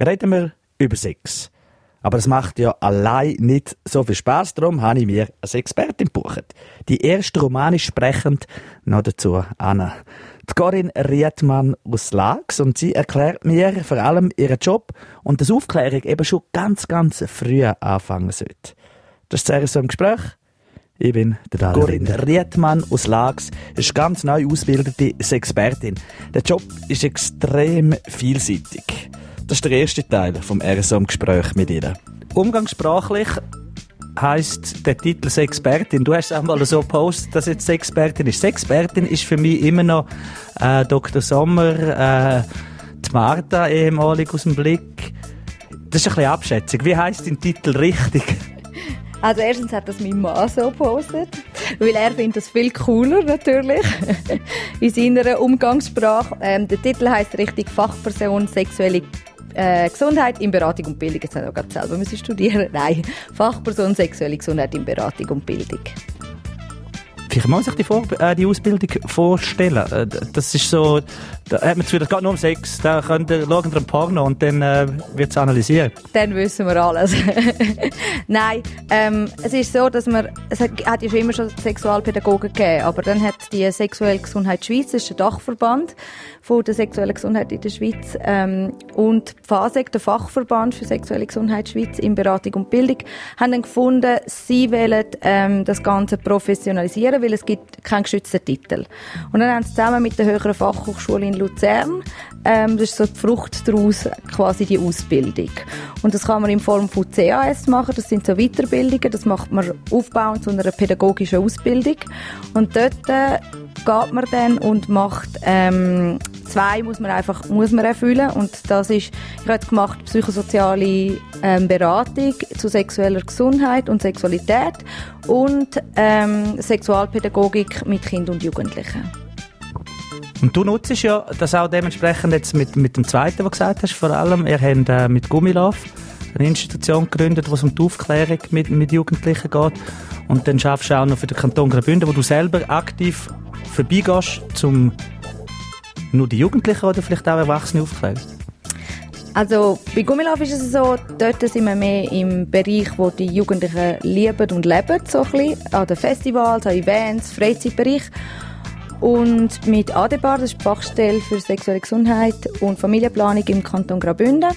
reden wir über Sex. Aber es macht ja allein nicht so viel Spaß. Darum habe ich mir als Expertin gebucht. Die erste romanisch sprechend noch dazu Anna. Die Corinne Riedmann aus Lags und sie erklärt mir vor allem ihren Job und dass Aufklärung eben schon ganz, ganz früh anfangen sollte. Das ist sehr so im Gespräch. Ich bin der Daniel Corinne Riedmann aus Lags, ist ganz neu ausgebildete Expertin. Der Job ist extrem vielseitig. Das ist der erste Teil vom RSOM-Gespräch mit ihr. Umgangssprachlich heißt der Titel Sexpertin. Du hast es einmal so gepostet, dass jetzt Sexpertin ist. Sexpertin ist für mich immer noch äh, Dr. Sommer, äh, die Martha ehemalig aus dem Blick. Das ist ein bisschen Abschätzung. Wie heißt dein Titel richtig? Also erstens hat das mein Mann so gepostet, weil er findet das viel cooler natürlich in seiner Umgangssprache. Ähm, der Titel heißt richtig Fachperson sexuelle äh, Gesundheit in Beratung und Bildung. Jetzt habe ich selber müssen studieren. Nein, Fachperson sexuelle Gesundheit in Beratung und Bildung. Vielleicht muss sich die, Vor äh, die Ausbildung vorstellen. Äh, das ist so, da hat man das es geht nur um Sex. Da könnt ihr schauen ein Porno und dann äh, wird es analysiert. Dann wissen wir alles. Nein, ähm, es ist so, dass man, es hat, hat ja schon immer schon Sexualpädagogen gegeben, aber dann hat die Sexuelle Gesundheit Schweiz, das ist der Dachverband von der sexuellen Gesundheit in der Schweiz ähm, und FASEG, der Fachverband für sexuelle Gesundheit Schweiz in Beratung und Bildung, haben dann gefunden, sie wollen ähm, das Ganze professionalisieren, weil es gibt keinen geschützten Titel. Und dann haben sie zusammen mit der Höheren Fachhochschule in Luzern, ähm, das ist so die Frucht daraus, quasi die Ausbildung. Und das kann man in Form von CAS machen, das sind so Weiterbildungen, das macht man aufbauend zu einer pädagogischen Ausbildung. Und dort äh, geht man dann und macht ähm, zwei muss man einfach muss man erfüllen und das ist ich habe gemacht psychosoziale ähm, Beratung zu sexueller Gesundheit und Sexualität und ähm, Sexualpädagogik mit Kind und Jugendlichen. Und du nutzt ja das auch dementsprechend jetzt mit, mit dem zweiten, was du gesagt hast, vor allem, ihr habt äh, mit Gummilove eine Institution gegründet, wo um die Aufklärung mit, mit Jugendlichen geht. Und dann schaffst du auch noch für den Kanton Graubünden, wo du selber aktiv vorbeigehst, um nur die Jugendlichen oder vielleicht auch Erwachsene aufzuklären? Also bei Gummilauf ist es so, dort sind wir mehr im Bereich, wo die Jugendlichen lieben und leben, so ein bisschen, an den Festivals, an Events, Freizeitbereich. Und mit ADEBAR, das ist die Fachstelle für sexuelle Gesundheit und Familienplanung im Kanton Graubünden.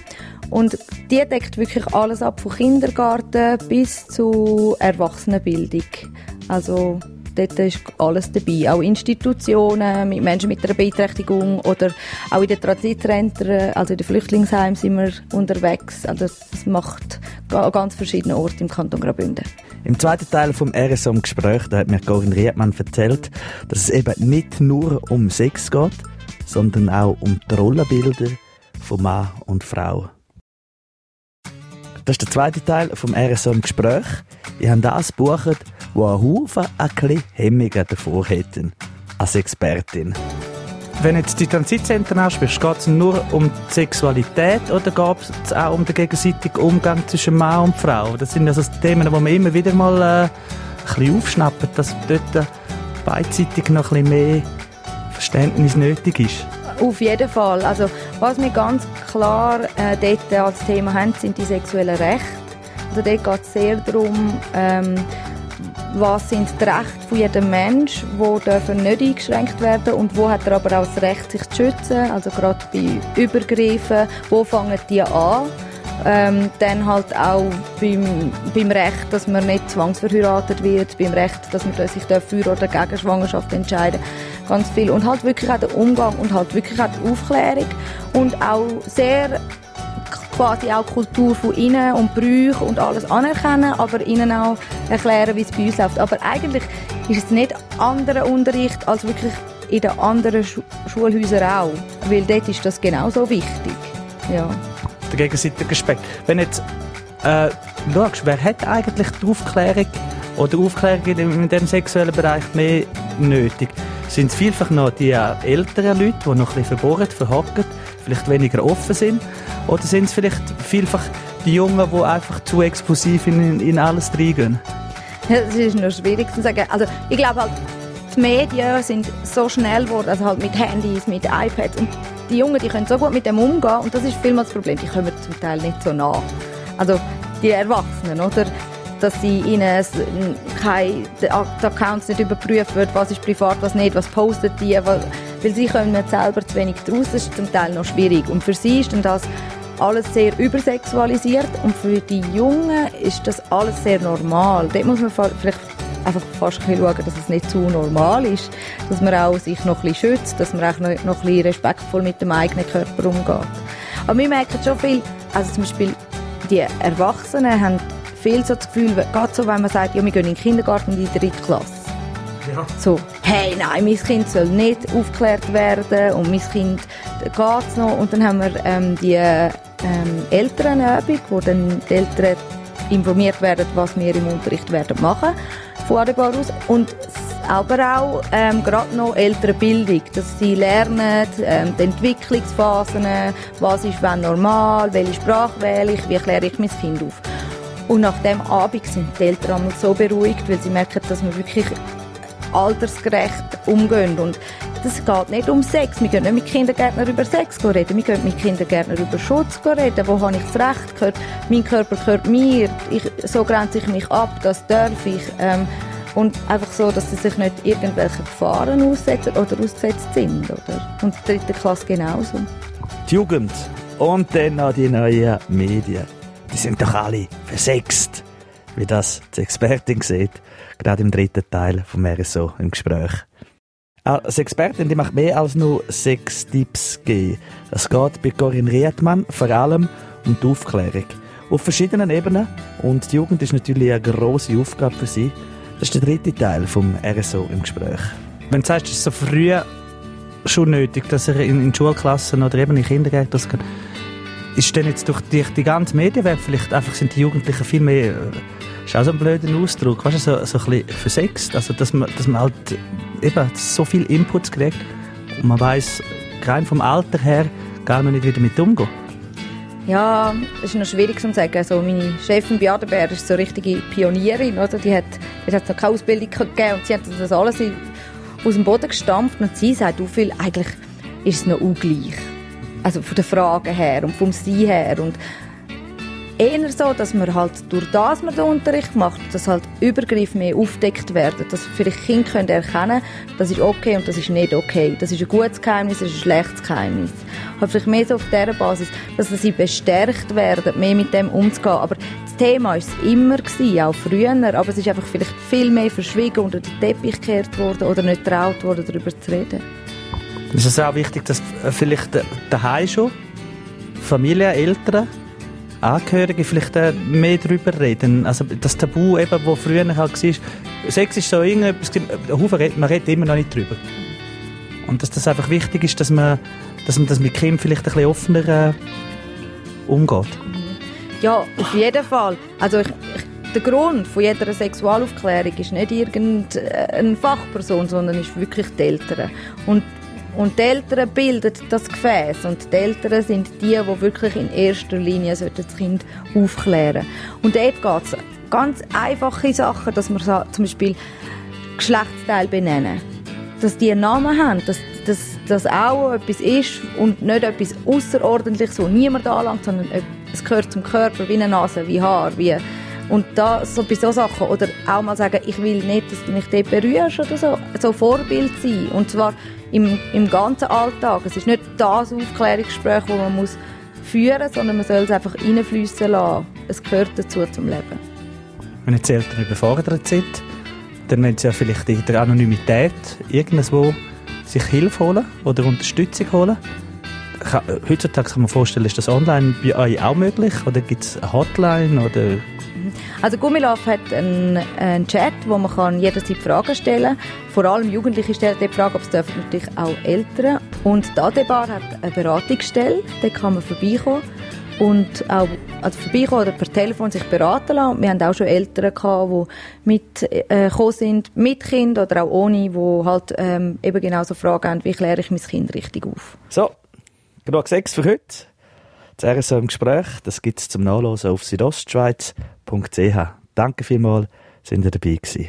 Und die deckt wirklich alles ab, von Kindergarten bis zu Erwachsenenbildung. Also dort ist alles dabei. Auch Institutionen mit Menschen mit einer Beeinträchtigung oder auch in den Transitzentren, also in den Flüchtlingsheimen sind wir unterwegs. Also das macht an ganz verschiedene Orte im Kanton Graubünden. Im zweiten Teil vom RSO Gespräch, da hat mir Corinne Riedmann erzählt, dass es eben nicht nur um Sex geht, sondern auch um die Rollenbilder von Mann und Frau. Das ist der zweite Teil vom RSO Gespräch. Ich habe das gebucht, wo ein Haufen ein bisschen Hemmungen davor hätten, als Expertin. Wenn jetzt die Transitzentren ansprichst, geht es nur um die Sexualität oder geht es auch um den gegenseitigen Umgang zwischen Mann und Frau? Das sind also Themen, die man immer wieder mal äh, ein bisschen aufschnappen, dass dort beidseitig noch ein bisschen mehr Verständnis nötig ist. Auf jeden Fall. Also, was wir ganz klar äh, dort als Thema haben, sind die sexuellen Rechte. Also dort geht es sehr darum, ähm, was sind die Rechte von jedem Mensch, wo dürfen nicht eingeschränkt werden? Und wo hat er aber auch das Recht, sich zu schützen, also gerade bei Übergriffen, wo fangen die an? Ähm, dann halt auch beim, beim Recht, dass man nicht zwangsverheiratet wird, beim Recht, dass man sich für oder gegen Schwangerschaft entscheiden ganz viel. Und halt wirklich auch der Umgang und halt wirklich auch die Aufklärung. Und auch sehr quasi auch Kultur von innen und Brüche und alles anerkennen, aber ihnen auch erklären, wie es bei uns läuft. Aber eigentlich ist es nicht anderer Unterricht als wirklich in den anderen Schu Schulhäusern auch, weil dort ist das genauso wichtig. Ja. Der gegenseitige Aspekt. Wenn jetzt äh, schaust, wer hat eigentlich die Aufklärung oder Aufklärung in dem sexuellen Bereich mehr nötig? Sind es vielfach noch die älteren Leute, die noch ein bisschen verbohrt, verhocken, vielleicht weniger offen sind? Oder sind es vielleicht vielfach die Jungen, die einfach zu explosiv in, in alles reingehen? Das ist noch schwierig zu sagen. Also ich glaube halt, die Medien sind so schnell geworden, also halt mit Handys, mit iPads und die Jungen, die können so gut mit dem umgehen und das ist vielmals das Problem, die kommen zum Teil nicht so nah. Also die Erwachsenen, oder? Dass sie ihnen keine, Accounts nicht überprüfen wird, was ist privat, was nicht, was postet die, weil sie kommen selber zu wenig draus, das ist zum Teil noch schwierig. Und für sie ist dann das alles sehr übersexualisiert und für die Jungen ist das alles sehr normal. Dort muss man vielleicht einfach fast ein schauen, dass es nicht zu normal ist, dass man auch sich noch ein bisschen schützt, dass man auch noch, ein bisschen respektvoll mit dem eigenen Körper umgeht. Aber wir merken schon viel, also zum Beispiel die Erwachsenen haben viel so das Gefühl, gerade so, wenn man sagt, ja, wir gehen in den Kindergarten in die dritte Klasse. Ja. So, hey, nein, mein Kind soll nicht aufgeklärt werden und mein Kind geht noch. Und dann haben wir ähm, die ähm, Elternübung, wo dann die Eltern informiert werden, was wir im Unterricht werden machen von Adebar aus. Und aber auch ähm, gerade noch ältere Bildung, dass sie lernen, ähm, die Entwicklungsphasen, was ist wann normal, welche Sprache wähle ich, wie kläre ich mein Kind auf. Und nach dem Abend sind die Eltern so beruhigt, weil sie merken, dass wir wirklich altersgerecht umgehen. Und das geht nicht um Sex. Wir gehen nicht mit Kindergärtnern über Sex reden. Wir gehen mit Kindergärtnern über Schutz reden. Wo habe ich das Recht? Gehört, mein Körper gehört mir. Ich, so grenze ich mich ab. Das darf ich. Ähm, und einfach so, dass sie sich nicht irgendwelchen Gefahren aussetzen oder ausgesetzt sind. Oder? Und die dritte Klasse genauso. Die Jugend und dann noch die neuen Medien. Die sind doch alle versext, wie das die Expertin sieht gerade im dritten Teil vom RSO im Gespräch. Als Expertin die macht mehr als nur sechs Tipps geben. Es geht bei Corinne Riedmann vor allem um die Aufklärung. Auf verschiedenen Ebenen. Und die Jugend ist natürlich eine grosse Aufgabe für sie. Das ist der dritte Teil vom RSO im Gespräch. Wenn du sagst, es ist so früh schon nötig, dass er in, in Schulklassen oder eben in Kindergärten das kann, ist denn jetzt durch die, die ganze Medienwelt vielleicht einfach sind die Jugendlichen viel mehr ist auch so ein blöder Ausdruck, weißt du, so, so ein bisschen versext, also dass man, dass man halt eben so viel Inputs kriegt und man weiß rein vom Alter her gar noch nicht wieder mit umgehen. Ja, das ist noch schwierig zu sagen. Also meine Chefin Bär ist so eine richtige Pionierin, oder? Die hat, die hat noch keine Ausbildung gegeben und sie hat das alles aus dem Boden gestampft und sie sagt, viel, eigentlich ist es noch ungleich. Also von den Fragen her und vom Sein her und eher so, dass man halt durch das man den Unterricht macht, dass halt Übergriffe mehr aufdeckt werden, dass vielleicht Kinder können erkennen, das ist okay und das ist nicht okay, das ist ein gutes Geheimnis, das ist ein schlechtes Geheimnis. Halt vielleicht mehr so auf dieser Basis, dass sie bestärkt werden, mehr mit dem umzugehen. Aber das Thema war es immer gewesen, auch früher, aber es ist einfach vielleicht viel mehr verschwiegen unter den Teppich gekehrt worden oder nicht traut worden, darüber zu reden. Es ist auch wichtig, dass vielleicht daheim schon Familie, Eltern Angehörige vielleicht äh, mehr darüber reden. Also das Tabu, eben, wo früher halt war, Sex ist so irgendetwas, man redet immer noch nicht drüber. Und dass das einfach wichtig ist, dass man, dass man das mit Kim vielleicht ein bisschen offener äh, umgeht. Ja, auf jeden Fall. Also ich, ich, der Grund von jeder Sexualaufklärung ist nicht irgendeine Fachperson, sondern ist wirklich die Eltern. Und und die Eltern bilden das Gefäß. Und die Eltern sind die, die wirklich in erster Linie das Kind aufklären Und dort geht es ganz einfache Sachen, dass so, zum Beispiel Geschlechtsteil benennen. Dass die einen Namen haben, dass das auch etwas ist und nicht etwas Außerordentliches, was niemand anlangt, sondern es gehört zum Körper, wie eine Nase, wie Haar, wie und da so bei so Sachen. Oder auch mal sagen, ich will nicht, dass du mich dort berührst oder so, so Vorbild sein. Und zwar im, im ganzen Alltag. Es ist nicht das Aufklärungsgespräch, das man muss führen muss, sondern man soll es einfach reinfließen lassen. Es gehört dazu zum Leben. Wenn jetzt Eltern überfordert sind, dann müssen sie ja vielleicht in der Anonymität irgendwo sich Hilfe holen oder Unterstützung holen. Heutzutage kann man vorstellen, ist das online bei euch auch möglich? Oder gibt es eine Hotline? Oder also Gummilove hat einen, einen, Chat, wo man kann jederzeit Fragen stellen kann. Vor allem Jugendliche stellen die Frage, aber es dürfen natürlich auch Eltern. Und die Adebar hat eine Beratungsstelle, da kann man vorbeikommen und auch also vorbeikommen oder per Telefon sich beraten lassen. Wir haben auch schon Eltern gehabt, die mit äh, sind, mit Kind oder auch ohne, die halt ähm, eben genau so Fragen haben, wie kläre ich mein Kind richtig auf. So, genug Sex für heute. Das RSO im Gespräch, das gibt es zum Nachlesen auf südostschweiz.ch. Danke vielmals, sind ihr dabei gewesen.